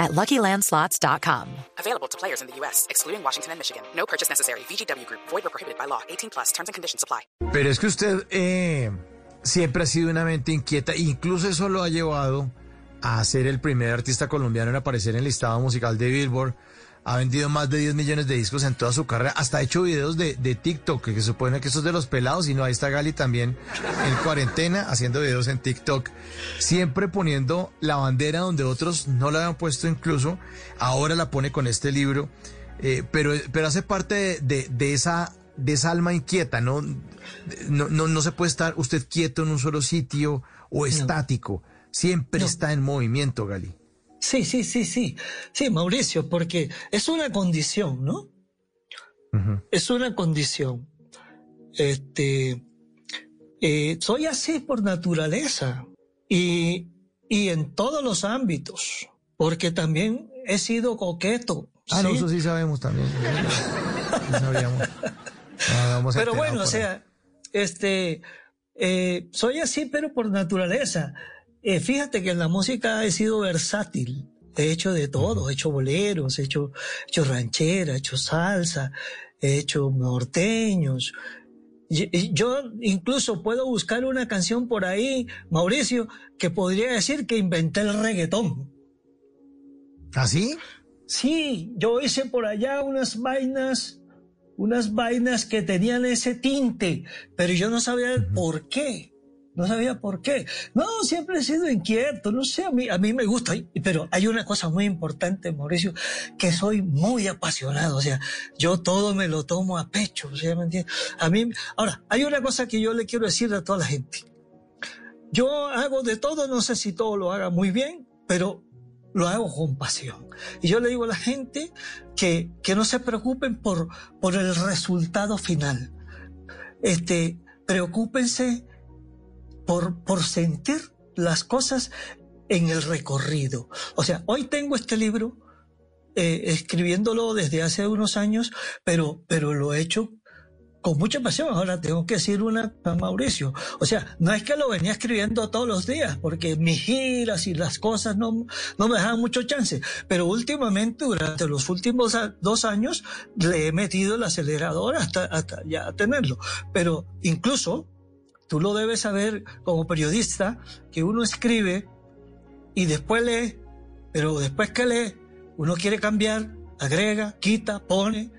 at LuckyLandSlots.com. Available to players in the U.S., excluding Washington and Michigan. No purchase necessary. VGW Group. Void or prohibited by law. 18 plus. Terms and conditions apply. Pero es que usted eh, siempre ha sido una mente inquieta. Incluso eso lo ha llevado a ser el primer artista colombiano en aparecer en el listado musical de Billboard. Ha vendido más de 10 millones de discos en toda su carrera. Hasta ha hecho videos de, de TikTok, que, que supone que eso es de los pelados. Y no, ahí está Gali también en cuarentena haciendo videos en TikTok. Siempre poniendo la bandera donde otros no la habían puesto incluso. Ahora la pone con este libro. Eh, pero, pero hace parte de, de, de esa de esa alma inquieta, ¿no? No, no, no se puede estar usted quieto en un solo sitio o estático. Siempre No. está en movimiento, Gali. Sí, sí, sí, sí. Sí, Mauricio, porque es una condición, ¿no? Es una condición. Este, eh, soy así por naturaleza y, y en todos los ámbitos, porque también he sido coqueto. Ah, no, ¿sí? eso sí sabemos también. Sí sabíamos. No, Pero bueno, o sea, este, eh, soy así, pero por naturaleza. Eh, fíjate que en la música he sido versátil. He hecho de todo, he hecho boleros, he hecho, he hecho ranchera, he hecho salsa, he hecho norteños. Yo incluso puedo buscar una canción por ahí, Mauricio, que podría decir que inventé el reggaetón. ¿Ah, sí? Sí, yo hice por allá unas vainas, unas vainas que tenían ese tinte, pero yo no sabía el por qué. No sabía por qué. No, siempre he sido inquieto, no sé, a mí, a mí me gusta, pero hay una cosa muy importante, Mauricio, que soy muy apasionado, o sea, yo todo me lo tomo a pecho, o sea, ¿me entiendes? A mí, ahora, hay una cosa que yo le quiero decir a toda la gente. Yo hago de todo, no sé si todo lo haga muy bien, pero lo hago con pasión. Y yo le digo a la gente que, que no se preocupen por, por el resultado final. Este, preocúpense por, por sentir las cosas en el recorrido. O sea, hoy tengo este libro eh, escribiéndolo desde hace unos años, pero, pero lo he hecho con mucha pasión. Ahora tengo que decir una a Mauricio. O sea, no es que lo venía escribiendo todos los días, porque mis giras y las cosas no, no me dejaban mucho chance. Pero últimamente, durante los últimos dos años, le he metido el acelerador hasta, hasta ya tenerlo. Pero incluso, tú lo debes saber como periodista, que uno escribe y después lee, pero después que lee, uno quiere cambiar, agrega, quita, pone.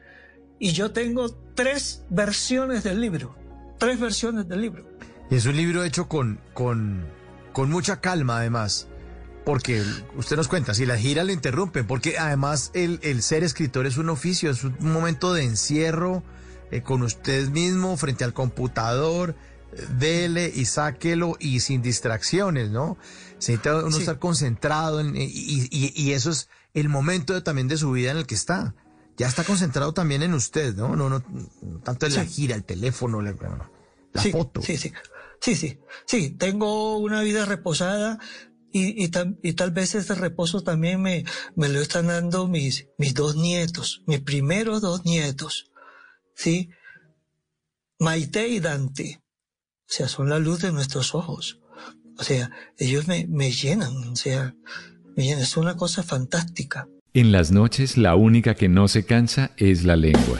Y yo tengo tres versiones del libro. Tres versiones del libro. Y es un libro hecho con, con, con mucha calma, además. Porque usted nos cuenta, si la gira le interrumpen, porque además el, el ser escritor es un oficio, es un momento de encierro eh, con usted mismo frente al computador, dele y sáquelo y sin distracciones, ¿no? Se necesita uno Sí. estar concentrado en- y, y- y eso es el momento de- también de su vida en el que está. Ya está concentrado también en usted, ¿no? No, no, no tanto en la gira, el teléfono, la, la sí, foto. Sí, sí. Sí, sí. Sí, tengo una vida reposada y, y, tal, y tal vez ese reposo también me, me lo están dando mis, mis dos nietos, mis primeros dos nietos. ¿Sí? Maite y Dante. O sea, son la luz de nuestros ojos. O sea, ellos me, me llenan. O sea, me llenan. Es una cosa fantástica. En las noches la única que no se cansa es la lengua.